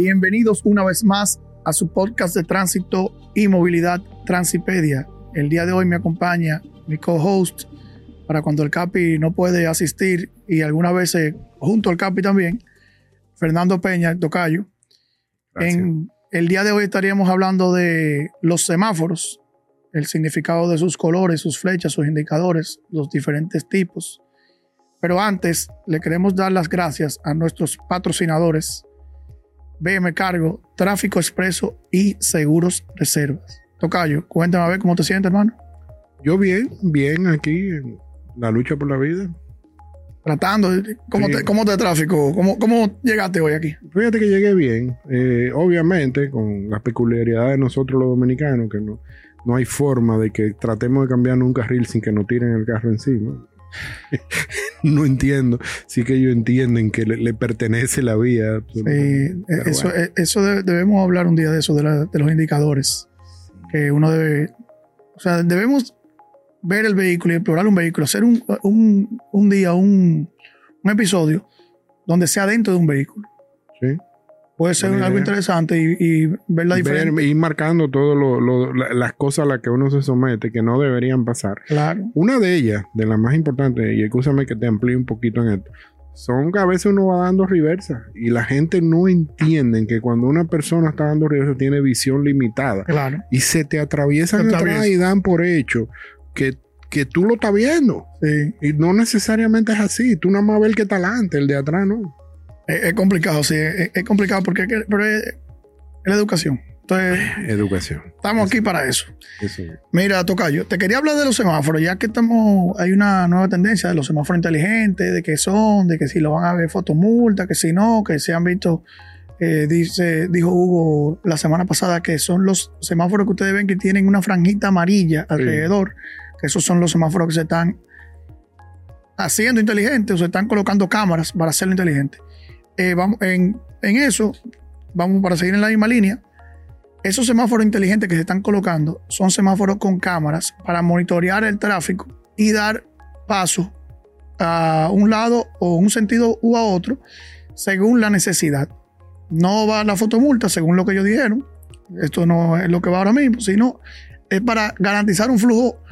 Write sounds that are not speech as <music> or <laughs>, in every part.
Bienvenidos una vez más a su podcast de tránsito y movilidad Transipedia. El día de hoy me acompaña mi co-host para cuando el Capi no puede asistir y algunas veces junto al Capi también, Fernando Peña, tocayo. En el día de hoy estaríamos hablando de los semáforos, el significado de sus colores, sus flechas, sus indicadores, los diferentes tipos. Pero antes, le queremos dar las gracias a nuestros patrocinadores BM Cargo, Tráfico Expreso y Seguros Reservas. Tocayo, cuéntame a ver cómo te sientes, hermano. Yo bien, bien aquí en la lucha por la vida. Tratando, ¿cómo, te, cómo te tráfico? ¿Cómo, ¿Cómo llegaste hoy aquí? Fíjate que llegué bien, eh, obviamente con las peculiaridades de nosotros los dominicanos, que no, no hay forma de que tratemos de cambiar un carril sin que nos tiren el carro encima. <laughs> no entiendo. Sí que ellos entienden que le, pertenece la vía. Sí, e, eso, e, eso debemos hablar un día de eso, de, los indicadores. Que uno debe. O sea, debemos ver el vehículo y explorar un vehículo, hacer un, un día, un, un, episodio donde sea dentro de un vehículo. Sí. Puede ser algo interesante y, ver la diferencia. Ver, ir marcando todas las cosas a las que uno se somete que no deberían pasar. Claro. Una de ellas, de las más importantes, y escúchame que te amplíe un poquito en esto, son que a veces uno va dando reversa y la gente no entiende que cuando una persona está dando reversa tiene visión limitada. Claro. Y se te atraviesan atrás y dan por hecho que que tú lo estás viendo. Sí. Y no necesariamente es así. Tú nada más ves el que está adelante, el de atrás no. Es, complicado, sí, es, complicado porque pero es, la educación. Entonces, <laughs> educación. Estamos aquí para eso. eso. Mira, Tocayo, te quería hablar de los semáforos, ya que estamos, hay una nueva tendencia de los semáforos inteligentes, de qué son, de que si lo van a ver fotomulta, que si no, que se han visto, eh, dice, dijo Hugo la semana pasada que son los semáforos que ustedes ven que tienen una franjita amarilla alrededor, que esos son los semáforos que se están haciendo inteligentes o se están colocando cámaras para hacerlo inteligente. Eh, en, eso, vamos para seguir en la misma línea, esos semáforos inteligentes que se están colocando son semáforos con cámaras para monitorear el tráfico y dar paso a un lado o un sentido u a otro según la necesidad. No va la fotomulta según lo que ellos dijeron. Esto no es lo que va ahora mismo, sino es para garantizar un flujo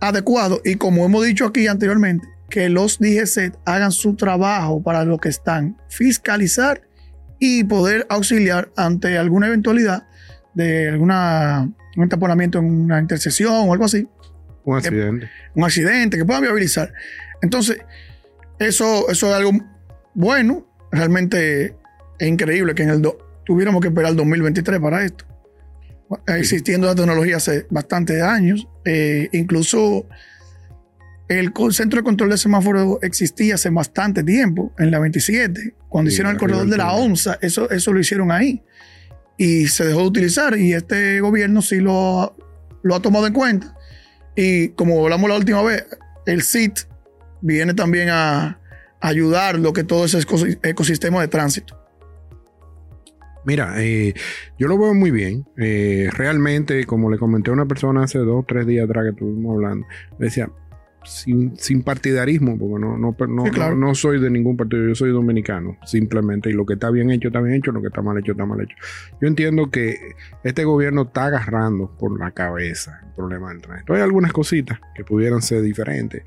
adecuado y como hemos dicho aquí anteriormente, que los DGC hagan su trabajo para lo que están, fiscalizar y poder auxiliar ante alguna eventualidad de alguna, un taponamiento en una intersección o algo así. Un accidente. un accidente que puedan viabilizar. Entonces, eso, eso es algo bueno. Realmente es increíble que en el tuviéramos que esperar el 2023 para esto. Existiendo la tecnología hace bastantes años. Eh, incluso el centro de control de semáforo existía hace bastante tiempo, en la 27, cuando hicieron el corredor de la ONSA, eso, eso lo hicieron ahí. Y se dejó de utilizar y este gobierno sí lo, lo ha tomado en cuenta. Y como hablamos la última vez, el CIT viene también a ayudar lo que todo ese ecosistema de tránsito. Mira, eh, yo lo veo muy bien. Eh, realmente, como le comenté a una persona hace dos o tres días atrás que estuvimos hablando, decía, sin, partidarismo, porque no, no, no, soy de ningún partido, yo soy dominicano, simplemente, y lo que está bien hecho, está bien hecho, lo que está mal hecho, está mal hecho. Yo entiendo que este gobierno está agarrando por la cabeza el problema del tránsito. Hay algunas cositas que pudieran ser diferentes,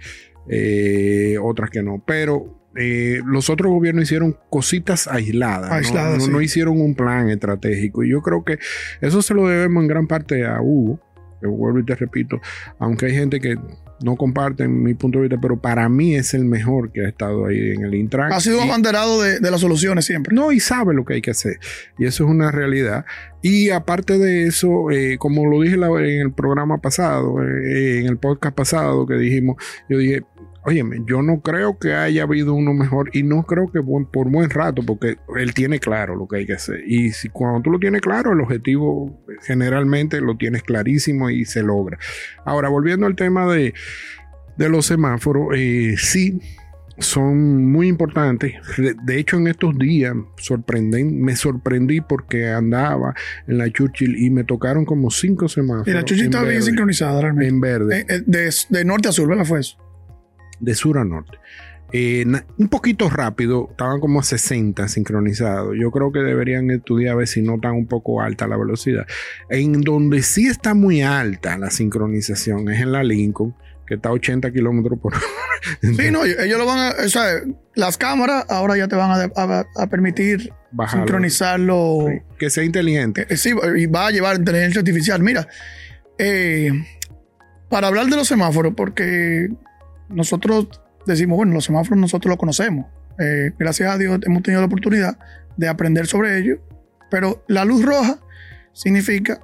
eh, otras que no, pero eh, los otros gobiernos hicieron cositas aisladas, no, hicieron un plan estratégico, y yo creo que eso se lo debemos en gran parte a Hugo, que vuelvo y te repito, aunque hay gente que no comparten mi punto de vista, pero para mí es el mejor que ha estado ahí en el Intran. Ha sido abanderado de, las soluciones siempre. No, y sabe lo que hay que hacer. Y eso es una realidad. Y aparte de eso, eh, como lo dije en el programa pasado, eh, en el podcast pasado que dijimos, yo dije, Óyeme, yo no creo que haya habido uno mejor y no creo que por buen rato, porque él tiene claro lo que hay que hacer. Y si cuando tú lo tienes claro, el objetivo generalmente lo tienes clarísimo y se logra. Ahora, volviendo al tema de, los semáforos, eh, sí, son muy importantes. De hecho, en estos días sorprenden, me sorprendí porque andaba en la Churchill y me tocaron como cinco semáforos. Y la Churchill estaba bien sincronizada realmente. En verde. Eh, eh, de, norte a sur, ¿verdad? Fue eso de sur a norte. eh, un poquito rápido, estaban como a 60 sincronizados. Yo creo que deberían estudiar a ver si no están un poco alta la velocidad. En donde sí está muy alta la sincronización es en la Lincoln, que está a 80 kilómetros por hora. <laughs> sí, no, ellos lo van a. O sea, las cámaras ahora ya te van a, permitir sincronizarlo. que sea inteligente. Eh, sí, y va a llevar inteligencia artificial. Mira, eh, para hablar de los semáforos, porque nosotros decimos, bueno, los semáforos nosotros los conocemos. Eh, gracias a Dios hemos tenido la oportunidad de aprender sobre ellos. Pero la luz roja significa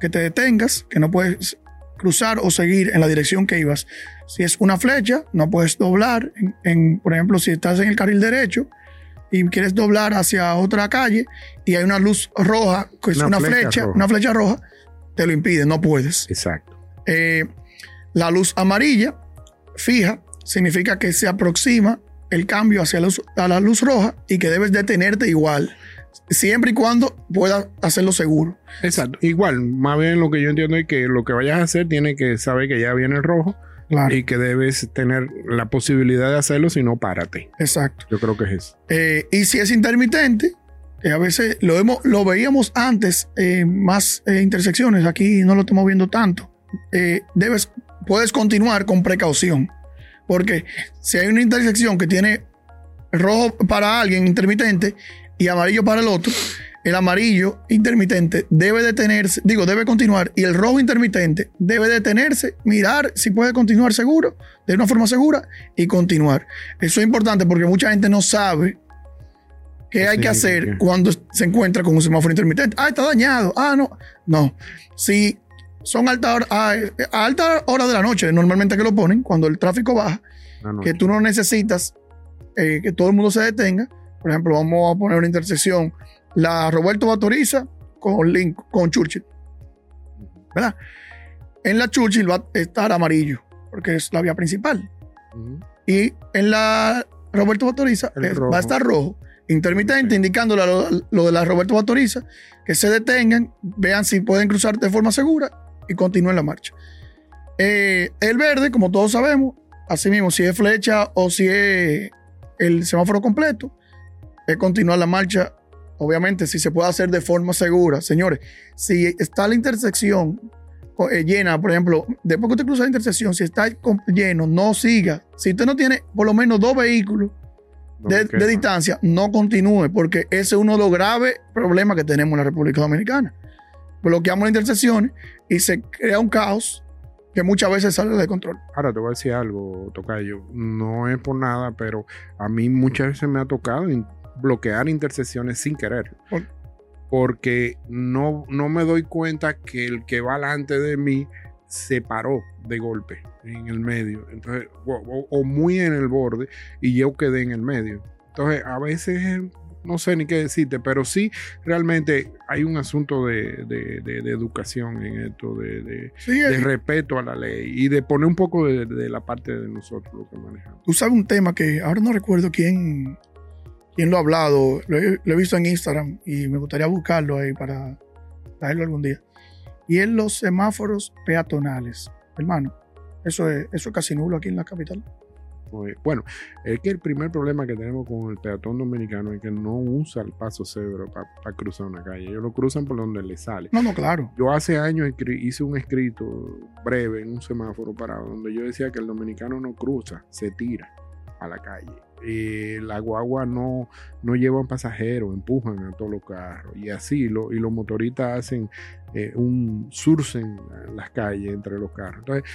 que te detengas, que no puedes cruzar o seguir en la dirección que ibas. Si es una flecha, no puedes doblar. En, por ejemplo, si estás en el carril derecho y quieres doblar hacia otra calle y hay una luz roja, que es una, flecha, una flecha roja, te lo impide, no puedes. Exacto. Eh, la luz amarilla fija significa que se aproxima el cambio hacia la luz, a la luz roja y que debes detenerte igual, siempre y cuando puedas hacerlo seguro. Exacto, igual, más bien lo que yo entiendo es que lo que vayas a hacer tiene que saber que ya viene el rojo. Y que debes tener la posibilidad de hacerlo, si no, párate. Exacto. Yo creo que es eso. Eh, y si es intermitente, que a veces lo, hemos, lo veíamos antes en más eh, intersecciones, aquí no lo estamos viendo tanto. Eh, debes, puedes continuar con precaución. Porque si hay una intersección que tiene rojo para alguien intermitente y amarillo para el otro, el amarillo intermitente debe detenerse, digo, debe continuar, y el rojo intermitente debe detenerse, mirar si puede continuar seguro, de una forma segura, y continuar. Eso es importante porque mucha gente no sabe qué hay que hacer cuando se encuentra con un semáforo intermitente. Ah, está dañado. Ah, no. No. Si son alta hora, a, alta hora de la noche, normalmente que lo ponen, cuando el tráfico baja, que tú no necesitas eh, que todo el mundo se detenga. Por ejemplo, vamos a poner una intersección, la Roberto Batoriza con, Link, con Churchill. ¿Verdad? En la Churchill va a estar amarillo, porque es la vía principal. Y en la Roberto Batoriza va a estar rojo intermitente, indicando lo, lo, de la Roberto Batoriza, que se detengan, vean si pueden cruzar de forma segura y continúen la marcha. Eh, el verde, como todos sabemos, así mismo, si es flecha o si es el semáforo completo, es continuar la marcha. Obviamente, si se puede hacer de forma segura. Señores, si está la intersección eh, llena, por ejemplo, después que usted cruza la intersección, si está lleno, no siga. Si usted no tiene por lo menos dos vehículos de, de distancia, no continúe, porque ese es uno de los graves problemas que tenemos en la República Dominicana bloqueamos las intersecciones y se crea un caos que muchas veces sale de control. Ahora te voy a decir algo, Tocayo. No es por nada, pero a mí muchas veces me ha tocado bloquear intersecciones sin querer. Porque no, no me doy cuenta que el que va delante de mí se paró de golpe en el medio. Entonces, o muy en el borde y yo quedé en el medio. Entonces, a veces no sé ni qué decirte, pero sí realmente hay un asunto de, educación en esto, de, respeto a la ley y de poner un poco de, la parte de nosotros lo que manejamos. Tú sabes un tema que ahora no recuerdo quién, quién lo ha hablado, lo he, visto en Instagram y me gustaría buscarlo ahí para traerlo algún día. Y es los semáforos peatonales, hermano. Eso es, eso es casi nulo aquí en la capital. Pues, bueno, es que el primer problema que tenemos con el peatón dominicano es que no usa el paso cebro para cruzar una calle. Ellos lo cruzan por donde le sale. No, no, claro. Yo hace años hice un escrito breve en un semáforo parado donde yo decía que el dominicano no cruza, se tira a la calle. Eh, la guagua no, no llevan pasajeros, empujan a todos los carros y así lo, y los motoristas hacen eh, un surcen las calles entre los carros. Entonces,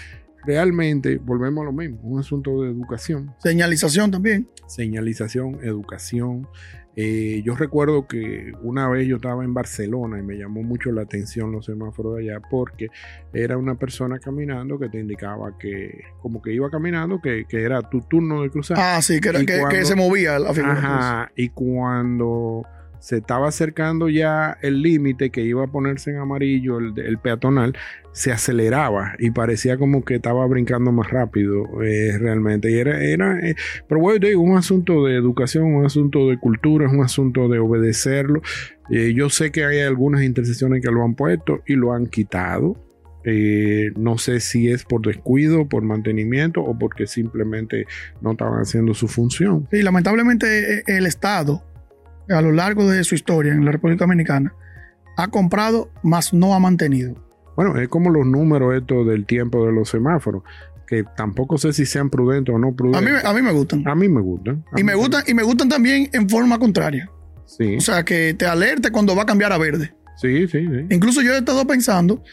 realmente volvemos a lo mismo, un asunto de educación. Señalización también. Señalización, educación. Eh, yo recuerdo que una vez yo estaba en Barcelona y me llamó mucho la atención los semáforos de allá porque era una persona caminando que te indicaba que como que iba caminando, que, era tu turno de cruzar. Ah, sí, que, era, que, se movía la figura. Ajá, y cuando se estaba acercando ya el límite que iba a ponerse en amarillo, el, peatonal, se aceleraba y parecía como que estaba brincando más rápido eh, realmente. Y era, era eh, pero bueno, digo, un asunto de educación, un asunto de cultura, es un asunto de obedecerlo. Eh, yo sé que hay algunas intersecciones que lo han puesto y lo han quitado. No sé si es por descuido, por mantenimiento o porque simplemente no estaban haciendo su función. Sí, lamentablemente el Estado, a lo largo de su historia en la República Dominicana, ha comprado, más no ha mantenido. Bueno, es como los números estos del tiempo de los semáforos, que tampoco sé si sean prudentes o no A mí, prudentes. a mí me gustan. A mí me gustan. A Y me gustan, y me gustan también en forma contraria. Sí, O sea, que te alerte cuando va a cambiar a verde. sí, sí, sí. Incluso yo he estado pensando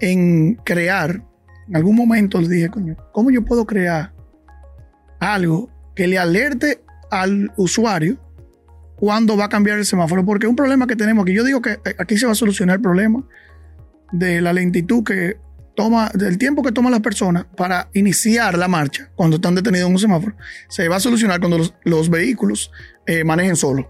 en crear, en algún momento les dije, coño, ¿cómo yo puedo crear algo que le alerte al usuario cuando va a cambiar el semáforo? Porque un problema que tenemos, que yo digo que eh, aquí se va a solucionar el problema de la lentitud que toma, del tiempo que toman las personas para iniciar la marcha cuando están detenidos en un semáforo, se va a solucionar cuando los, los vehículos eh, manejen solos.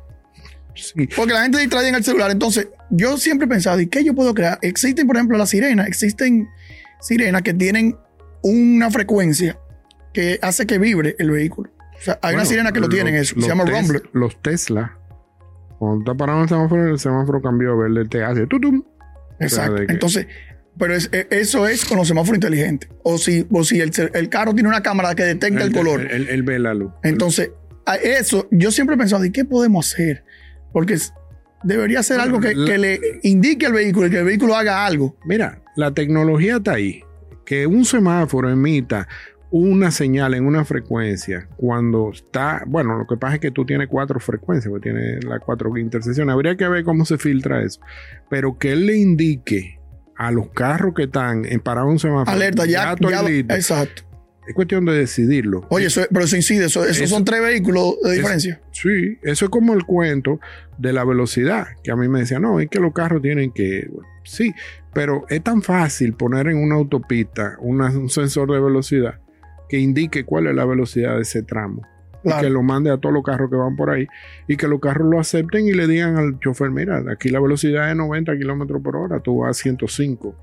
Sí. Porque la gente distrae en el celular. Entonces, yo siempre he pensado, ¿y qué yo puedo crear? Existen, por ejemplo, las sirenas. Existen sirenas que tienen una frecuencia que hace que vibre el vehículo. O sea, hay una Bueno, sirena que lo tienen eso. Se llama Tes- Rumbler. Los Tesla. Cuando está parado en el semáforo, el semáforo cambió a verde, te hace tutum. Exacto. que- Entonces, pero es- e- eso es con los semáforos inteligentes. O si, o si el, el carro tiene una cámara que detecta el, color. Él, ve la luz. Entonces, a eso yo siempre he pensado, ¿y qué podemos hacer? Porque debería ser algo que, que le indique al vehículo y que el vehículo haga algo. Mira, la tecnología está ahí. Que un semáforo emita una señal en una frecuencia cuando está, bueno, lo que pasa es que tú tienes cuatro frecuencias, porque tienes las cuatro intersecciones. Habría que ver cómo se filtra eso. Pero que él le indique a los carros que están en parado un semáforo. Alerta, ya, ya- exacto. Es cuestión de decidirlo. Oye, eso, pero eso incide, eso, esos Eso- son tres vehículos de diferencia. Sí, eso es como el cuento de la velocidad, que a mí me decían, no, es que los carros tienen que... bueno, sí, pero es tan fácil poner en una autopista una- un sensor de velocidad que indique cuál es la velocidad de ese tramo. Claro. Y que lo mande a todos los carros que van por ahí y que los carros lo acepten y le digan al chofer, mira, aquí la velocidad es 90 kilómetros por hora, tú vas a 105,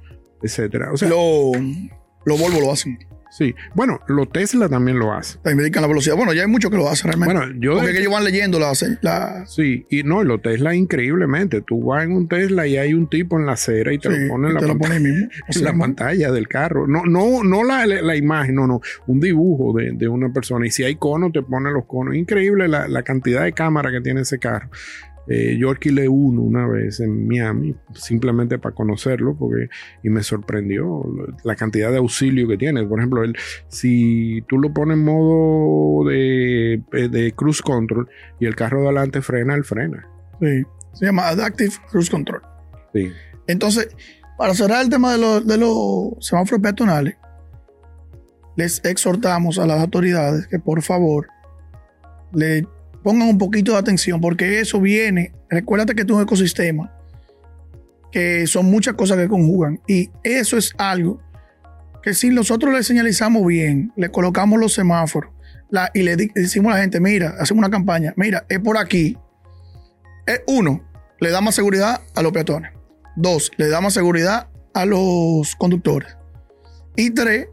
etcétera. O sea, Lo- los Volvo lo hacen. Sí. Bueno, los Tesla también lo hacen. También indican la velocidad. Bueno, ya hay muchos que lo hacen realmente. Bueno, yo... Porque de- ellos van leyendo las. las- Sí, y no, los Tesla increíblemente. Tú vas en un Tesla y hay un tipo en la acera y te sí, lo pone en la, te lo pantalla, pone ahí mismo. O <laughs> en la pantalla del carro. No, no, no la, la imagen, no, no. Un dibujo de, de una persona. Y si hay conos, te pone los conos. Increíble la, la cantidad de cámara que tiene ese carro. Eh, yo alquilé uno una vez en Miami, simplemente para conocerlo, porque y me sorprendió la cantidad de auxilio que tiene. Por ejemplo, el, si tú lo pones en modo de, de cruise control y el carro de adelante frena, él frena. sí. Se llama Adaptive Cruise Control. Sí. Entonces, para cerrar el tema de los, de los semáforos peatonales, les exhortamos a las autoridades que por favor le pongan un poquito de atención porque eso viene, recuérdate que es un ecosistema, que son muchas cosas que conjugan y eso es algo que si nosotros le señalizamos bien, le colocamos los semáforos y le decimos a la gente, mira, hacemos una campaña, mira, es por aquí, es uno, le da más seguridad a los peatones. Dos, le da más seguridad a los conductores. Y tres,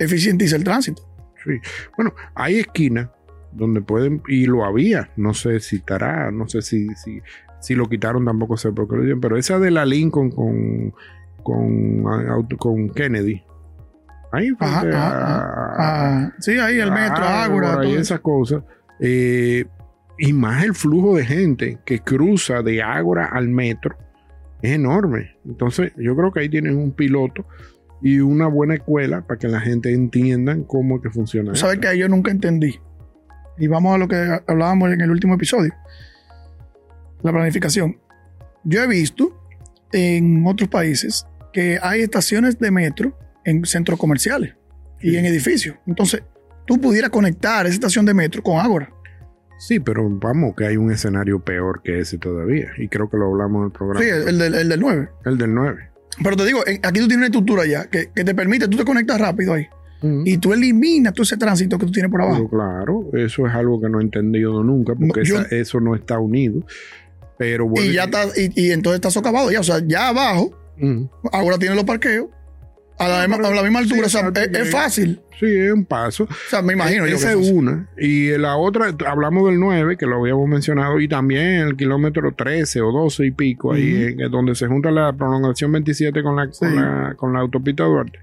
eficientiza el tránsito. Sí. Bueno, hay esquinas donde pueden, y lo había, no sé si estará, no sé si, si, si lo quitaron, tampoco sé por qué lo dieron, pero esa de la Lincoln con, con, con Kennedy. Ahí Ajá, frente ajá, a- ajá. Ah, sí, ahí el metro, Ágora, y esas cosas. eh, y más el flujo de gente que cruza de Ágora al metro es enorme. Entonces, yo creo que ahí tienen un piloto y una buena escuela para que la gente entienda cómo es que funciona. Sabes que yo nunca entendí. Y vamos a lo que hablábamos en el último episodio. La planificación. Yo he visto en otros países que hay estaciones de metro en centros comerciales y Sí. en edificios. Entonces, tú pudieras conectar esa estación de metro con Ágora. Sí, pero vamos, que hay un escenario peor que ese todavía. Y creo que lo hablamos en el programa. Sí, el, el del, el del 9. El del 9. Pero te digo, aquí tú tienes una estructura ya que, que te permite, tú te conectas rápido ahí y tú eliminas todo ese tránsito que tú tienes por Pero abajo. claro, eso es algo que no he entendido nunca, porque No, yo- esa- eso no está unido. Pero bueno. Y ya está, y, y entonces está socavado ya. O sea, ya abajo, ahora tiene los parqueos, a la, misma- a la misma altura. Sí, o sea, es, fácil. Sí, es un paso. O sea, me imagino yo. Esa es fácil. una. Y la otra, hablamos del 9, que lo habíamos mencionado, y también el kilómetro 13 o 12 y pico, ahí donde se junta la prolongación 27 con la, con Sí. la, con la autopista Duarte.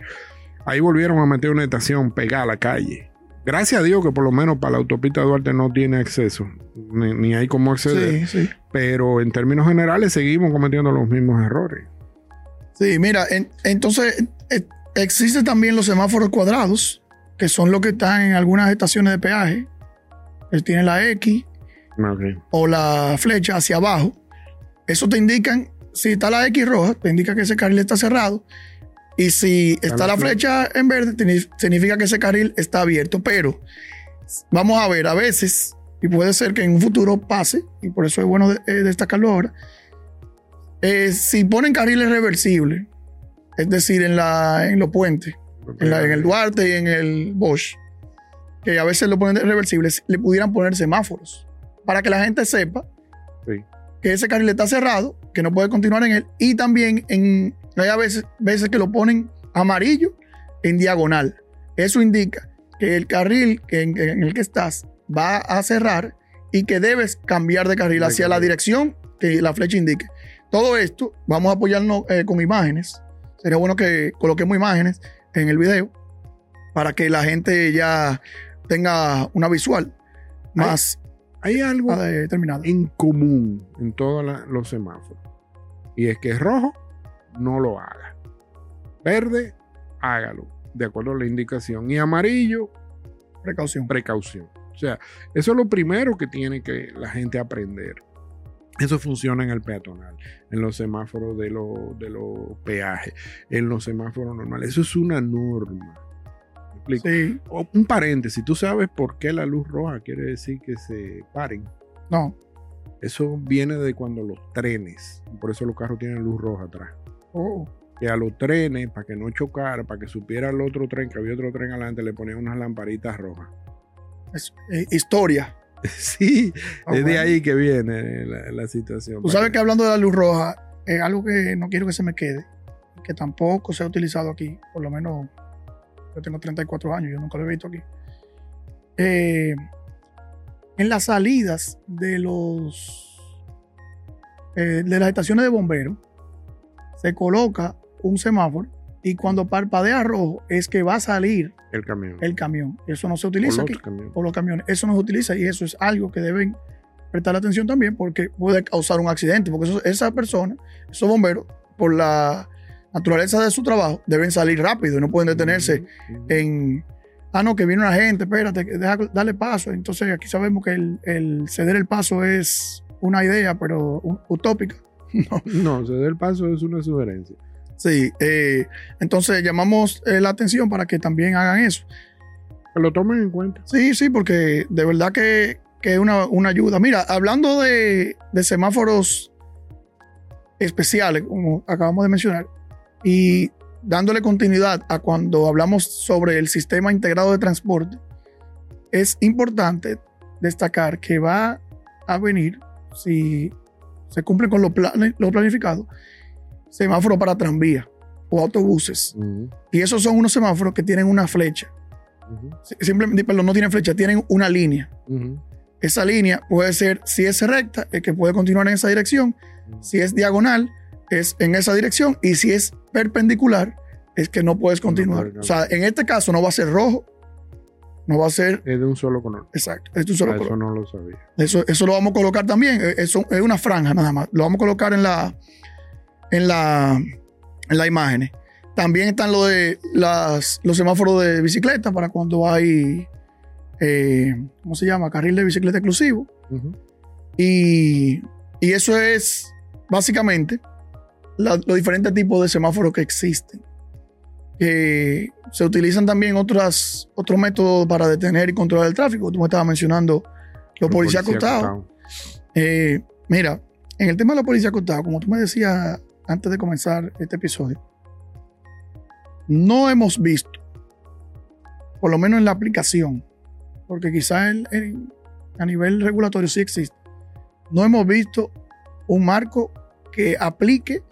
Ahí volvieron a meter una estación pegada a la calle. Gracias a Dios que por lo menos para la autopista Duarte no tiene acceso, ni, ni hay cómo acceder. Sí, sí. Pero en términos generales seguimos cometiendo los mismos errores. Sí, mira, en- entonces eh, existen también los semáforos cuadrados, que son los que están en algunas estaciones de peaje. que tienen la X o la flecha hacia abajo. Eso te indican, si está la X roja, te indica que ese carril está cerrado. Y si está la flecha en verde, significa que ese carril está abierto. Pero vamos a ver, a veces, y puede ser que en un futuro pase, y por eso es bueno de- eh, destacarlo ahora, eh, si ponen carriles reversibles, es decir, en, la, en los puentes, en, la- en el Duarte y en el Bosch, que a veces lo ponen reversibles, le pudieran poner semáforos para que la gente sepa Sí. que ese carril está cerrado, que no puede continuar en él, y también en, hay a veces, veces que lo ponen amarillo en diagonal. Eso indica que el carril en, en el que estás va a cerrar y que debes cambiar de carril hacia la dirección que la flecha indique. Todo esto, vamos a apoyarnos eh, con imágenes. Sería bueno que coloquemos imágenes en el video para que la gente ya tenga una visual más Hay algo ah, determinada. en común en todos los semáforos. Y es que es rojo, no lo haga. Verde, hágalo, de acuerdo a la indicación. Y amarillo, Precaución. precaución. O sea, eso es lo primero que tiene que la gente aprender. Eso funciona en el peatonal, en los semáforos de los de peajes, en los semáforos normales. Eso es una norma. Sí, O Un paréntesis, tú sabes por qué la luz roja quiere decir que se paren. no. Eso viene de cuando los trenes, por eso los carros tienen luz roja atrás. Oh, Que a los trenes, para que no chocara, para que supiera el otro tren, que había otro tren adelante, le ponían unas lamparitas rojas. es eh, historia. <laughs> Sí, Ah, es de ahí que viene la, la situación. Tú sabes que hablando de la luz roja, es algo que no quiero que se me quede, que tampoco se ha utilizado aquí, por lo menos yo tengo 34 años, yo nunca lo he visto aquí. Eh, en las salidas de los eh, de las estaciones de bomberos se coloca un semáforo y cuando parpadea rojo es que va a salir el camión. el camión. Eso no se o utiliza aquí. camiones. por los camiones. Eso no se utiliza y eso es algo que deben prestar atención también porque puede causar un accidente, porque eso- esa persona, esos bomberos, por la naturaleza de su trabajo, deben salir rápido y no pueden detenerse en, ah, no, que viene una gente, espérate, deja, dale paso. Entonces aquí sabemos que el, el ceder el paso es una idea, pero utópica. <laughs> No. No, se dé el paso es una sugerencia. Sí, eh, entonces llamamos eh, la atención para que también hagan eso. Que lo tomen en cuenta. Sí, sí, porque de verdad que, que es una, una ayuda. Mira, hablando de, de semáforos especiales, como acabamos de mencionar, y dándole continuidad a cuando hablamos sobre el sistema integrado de transporte, es importante destacar que va a venir, si se cumple con lo, planificado, semáforo para tranvía o autobuses. Y esos son unos semáforos que tienen una flecha. Simplemente, perdón, no tienen flecha, tienen una línea. Esa línea puede ser, si es recta, es que puede continuar en esa dirección. Si es diagonal, es en esa dirección. Y si es perpendicular, es que no puedes continuar. o sea, en este caso no va a ser rojo, no va a ser Es de un solo color. exacto. Es un solo Ah, color. Eso no lo sabía. Eso, eso lo vamos a colocar también. eh, Eso es una franja nada más. Lo vamos a colocar en la, en la, en la imagen. También están lo de las, los semáforos de bicicleta para cuando hay, eh, ¿cómo se llama? Carril de bicicleta exclusivo. Y, y eso es básicamente la- los diferentes tipos de semáforos que existen. Que se utilizan también otras, otros métodos para detener y controlar el tráfico. Tú me estabas mencionando los policías acostados. acostados. Eh, mira, en el tema de la policía acostada, como tú me decías antes de comenzar este episodio, no hemos visto, por lo menos en la aplicación, porque quizás a nivel regulatorio sí existe, no hemos visto un marco que aplique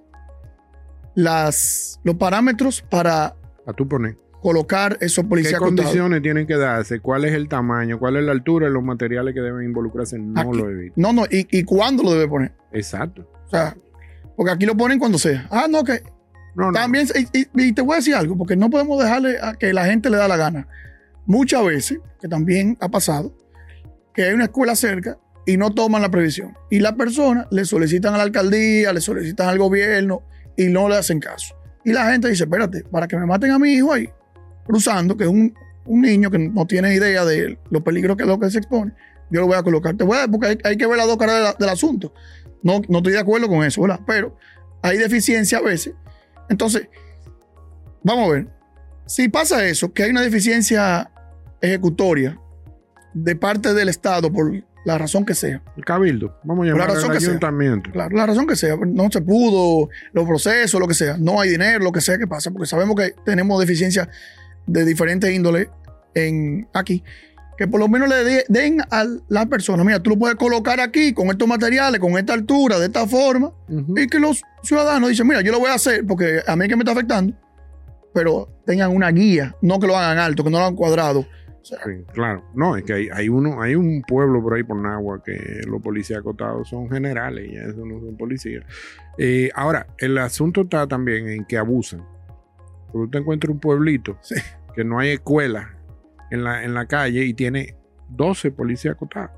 las, los parámetros para A tú poner. colocar esos policías ¿Qué acotados. condiciones tienen que darse? ¿Cuál es el tamaño? ¿Cuál es la altura de los materiales que deben involucrarse? No Aquí. lo he visto. No, no, y, y cuándo lo debe poner. Exacto. O sea, porque aquí lo ponen cuando sea. Ah, no, que No, no. también, y, y- y te voy a decir algo, porque no podemos dejarle a que la gente le da la gana. Muchas veces, que también ha pasado, que hay una escuela cerca y no toman la previsión. Y las personas le solicitan a la alcaldía, le solicitan al gobierno y no le hacen caso. Y la gente dice, espérate, para que me maten a mi hijo ahí, cruzando, que es un, un niño que no tiene idea de los peligros que es lo que se expone, yo lo voy a colocar. Te voy a- porque hay, que ver las dos caras del asunto. No, no estoy de acuerdo con eso, ¿verdad? Pero hay deficiencia a veces. Entonces, vamos a ver. Si pasa eso, que hay una deficiencia ejecutoria de parte del Estado por la razón que sea, El cabildo. Vamos a la llamar razón al que sea. ayuntamiento. Claro, la razón que sea, no se pudo, los procesos, lo que sea, no hay dinero, lo que sea que pasa, porque sabemos que tenemos deficiencias de diferentes índoles en aquí, que por lo menos le de- den a la persona, mira, tú lo puedes colocar aquí con estos materiales, con esta altura, de esta forma, y que los ciudadanos dicen, mira, yo lo voy a hacer porque a mí que me está afectando, pero tengan una guía, no que lo hagan alto, que no lo hagan cuadrado. O sea, Sí, claro. No, es que hay, hay uno, hay un pueblo por ahí por Nagua que los policías acotados son generales y eso no son policías. Eh, ahora, el asunto está también en que abusan. Porque tú te encuentras un pueblito Sí. que no hay escuela en la, en la calle y tiene 12 policías acotados.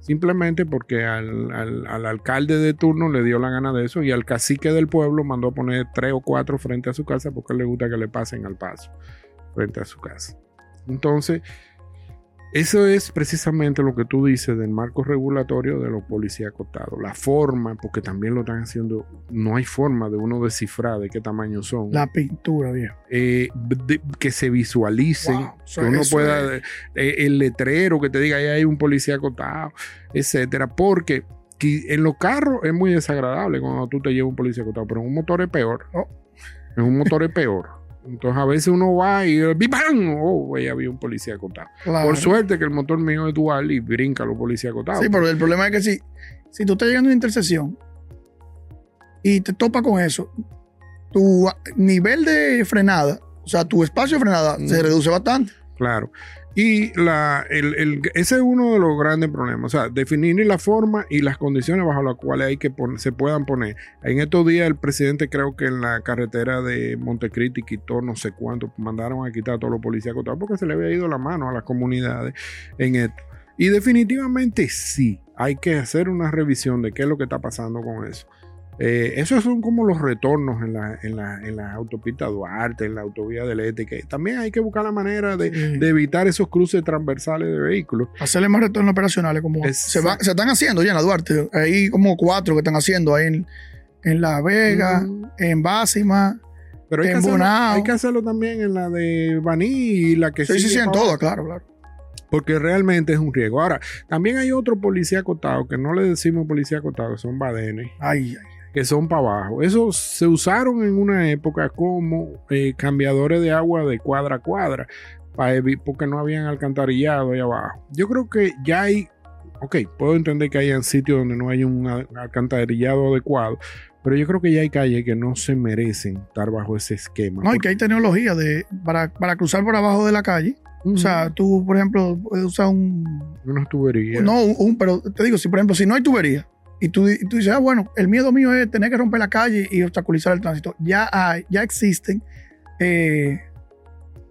Simplemente porque al, al- al alcalde de turno le dio la gana de eso y al cacique del pueblo mandó a poner tres o cuatro frente a su casa porque le gusta que le pasen al paso frente a su casa. Entonces, eso es precisamente lo que tú dices del marco regulatorio de los policías acotados. La forma, porque también lo están haciendo, no hay forma de uno descifrar de qué tamaño son. la pintura, viejo. Eh, que se visualicen, Wow, que uno pueda, eh, el letrero que te diga ahí hay un policía acotado, etcétera, porque en los carros es muy desagradable cuando tú te llevas un policía acotado, pero en un motor es peor. Oh. En un motor es peor. Entonces a veces uno va y ¡bim! Oh, ahí había un policía acotado. Claro. Por suerte que el motor mío es dual y brinca los policías acotados. Sí, pero el problema es que si, si tú estás llegando a una intersección y te topas con eso, tu nivel de frenada, o sea, tu espacio de frenada se reduce bastante. Claro. Y la, el, el- ese es uno de los grandes problemas. O sea, definir la forma y las condiciones bajo las cuales hay que se puedan poner. En estos días el presidente creo que en la carretera de Montecristi quitó no sé cuánto, mandaron a quitar a todos los policías porque se le había ido la mano a las comunidades en esto. Y definitivamente sí, hay que hacer una revisión de qué es lo que está pasando con eso. Eh, esos son como los retornos en la, en la, en la autopista Duarte, en la autovía del Este, que también hay que buscar la manera de, Sí. de evitar esos cruces transversales de vehículos. Hacerle más retornos operacionales, como se, va- se están haciendo ya en la Duarte. Hay como cuatro que están haciendo ahí en, en La Vega, en Básima. Pero hay que, hacerlo, hay que hacerlo también en la de Baní y la que Sí, sí, sí, en todas, claro, claro. Porque realmente es un riesgo. Ahora, también hay otro policía acotado, que no le decimos policía acotado, son badenes, Ay, ay. Que son para abajo. Esos se usaron en una época como eh, cambiadores de agua de cuadra a cuadra, para porque no habían alcantarillado ahí abajo. Yo creo que ya hay, ok, puedo entender que hayan sitios donde no hay un alcantarillado adecuado, pero yo creo que ya hay calles que no se merecen estar bajo ese esquema. No, y que hay tecnología de, para, para cruzar por abajo de la calle. O sea, tú, por ejemplo, puedes usar un, unas tuberías. No, un, un- pero te digo, si por ejemplo, si no hay tubería y tú, y tú dices, ah, bueno, el miedo mío es tener que romper la calle y obstaculizar el tránsito, ya hay, ya existen eh,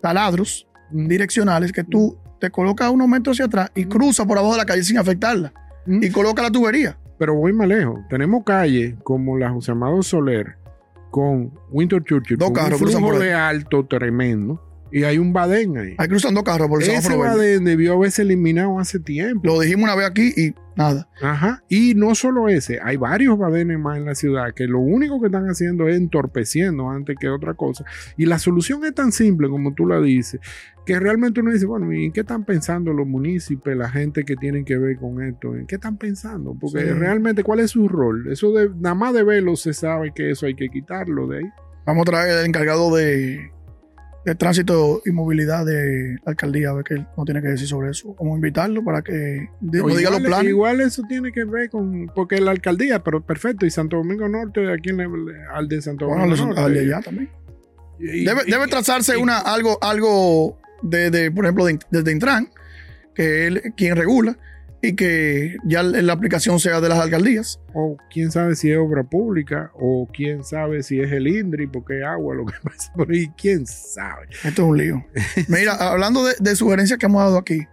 taladros Mm. direccionales que tú te colocas unos metros hacia atrás y cruzas por abajo de la calle sin afectarla Mm. y coloca la tubería. Pero voy más lejos. Tenemos calles como la José Amado Soler con Winter Churchill, Dos carros un flujo por de alto tremendo y hay un badén ahí. Hay cruzando carros por el Ese badén debió haberse eliminado hace tiempo. Lo dijimos una vez aquí y nada. Ajá. Y no solo ese, hay varios badenes más en la ciudad que lo único que están haciendo es entorpeciendo antes que otra cosa. Y la solución es tan simple como tú la dices, que realmente uno dice, bueno, ¿y en qué están pensando los municipios, la gente que tienen que ver con esto? ¿En qué están pensando? Porque Sí. realmente, ¿cuál es su rol? Eso de nada más de verlo se sabe que eso hay que quitarlo de ahí. Vamos a traer al encargado de, de tránsito y movilidad de la alcaldía a ver qué no tiene que decir sobre eso. A invitarlo para que diga los igual, planes. igual eso tiene que ver con, porque la alcaldía, pero perfecto, y Santo Domingo Norte, ¿a quién le, al de Santo Bueno, Domingo de- Norte? al de allá también. debe, debe trazarse una, algo, algo de, de, por ejemplo, de- desde Intran, que es quien regula, y que ya la aplicación sea de las alcaldías. O quién sabe si es obra pública, o quién sabe si es el INDRI, porque es agua lo que <laughs> pasa por ahí, quién sabe. Esto es un lío. Mira, <laughs> hablando de, de sugerencias que hemos dado aquí,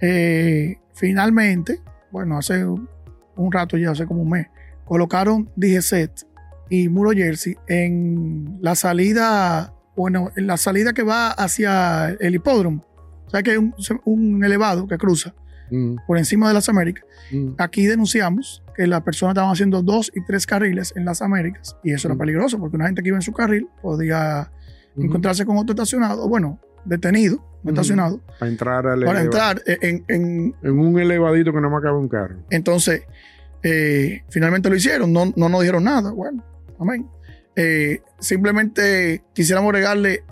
eh, finalmente, bueno, hace un rato ya, hace como un mes, colocaron DGCET y Muro Jersey en la salida, bueno, en la salida que va hacia el hipódromo. O sea que hay un, un elevado que cruza Mm, por encima de las Américas. mm. Aquí denunciamos que las personas estaban haciendo dos y tres carriles en las Américas y eso era Mm. peligroso porque una gente que iba en su carril podía encontrarse con otro estacionado, bueno, detenido, estacionado, Para entrar al para entrar en, en- en un elevadito que no me cabe un carro. entonces, eh, finalmente lo hicieron, no, no nos dijeron nada, bueno, amén. Eh, simplemente quisiéramos regarle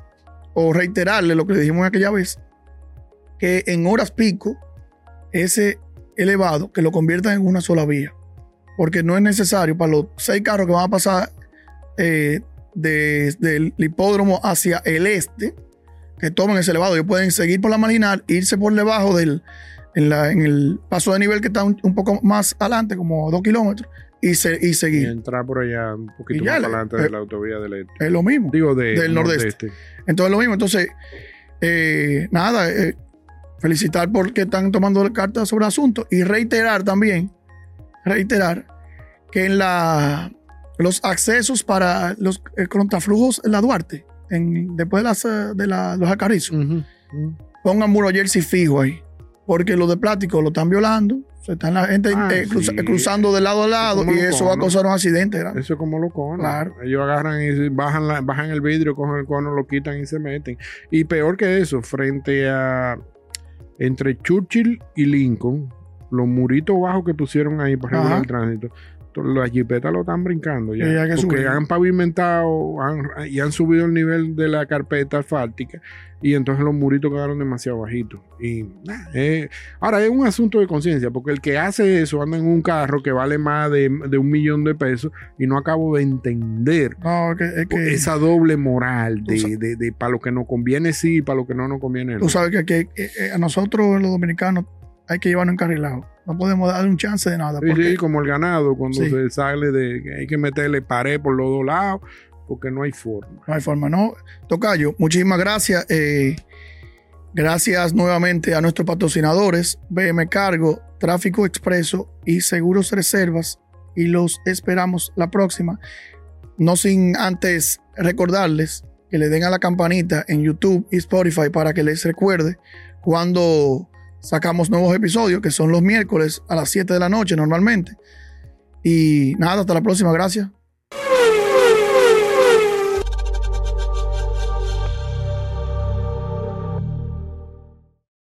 o reiterarle lo que le dijimos aquella vez, que en horas pico, ese elevado, que lo conviertan en una sola vía, porque no es necesario para los seis carros que van a pasar eh, desde el hipódromo hacia el este, que tomen ese elevado, ellos pueden seguir por la marginal, irse por debajo del, en, la- en el paso de nivel que está un, un poco más adelante, como dos kilómetros, y, se- y Y seguir. entrar por allá un poquito Y más adelante eh, de la autovía del este. Es lo mismo. Digo, de, del nordeste. Entonces, lo mismo. Entonces, eh, nada, eh, felicitar porque están tomando cartas sobre el asunto y reiterar también, reiterar que en la, los accesos para los eh, contraflujos en la Duarte, en, después de, las, eh, de la- los acarrizos, Ujú, ujú. pongan muro jersey fijo ahí. Porque los de plástico lo están violando, se están la gente Ah, eh, cruza- sí. cruzando de lado a lado y eso va a causar un accidente. grande. Eso es como los conos. Claro. Ellos agarran y bajan, la- bajan el vidrio, cogen el cono, lo quitan y se meten. Y peor que eso, frente a entre Churchill y Lincoln, los muritos bajos que pusieron ahí para regular el tránsito, to- las jipetas lo están brincando ya. Que porque han pavimentado han- y han subido el nivel de la carpeta asfáltica y entonces los muritos quedaron demasiado bajitos. Y nah, eh, ahora es un asunto de conciencia, porque el que hace eso anda en un carro que vale más de, de un millón de pesos y no acabo de entender No, es que, es que esa doble moral de, de para lo que nos conviene sí y para lo que no nos conviene no. tú sabes que, que, eh, eh, a nosotros los dominicanos hay que llevarnos encarrilados. No podemos darle un chance de nada. Sí, Porque sí, como el ganado, cuando Sí. se sale de que hay que meterle pared por los dos lados, porque no hay forma. no hay forma, ¿no? Tocayo, muchísimas gracias. eh, gracias nuevamente a nuestros patrocinadores, BM Cargo, Tráfico Expreso y Seguros Reservas. Y los esperamos la próxima. No sin antes recordarles que le den a la campanita en YouTube y Spotify para que les recuerde cuando sacamos nuevos episodios, que son los miércoles a las 7 de la noche normalmente. Y nada, hasta la próxima. Gracias.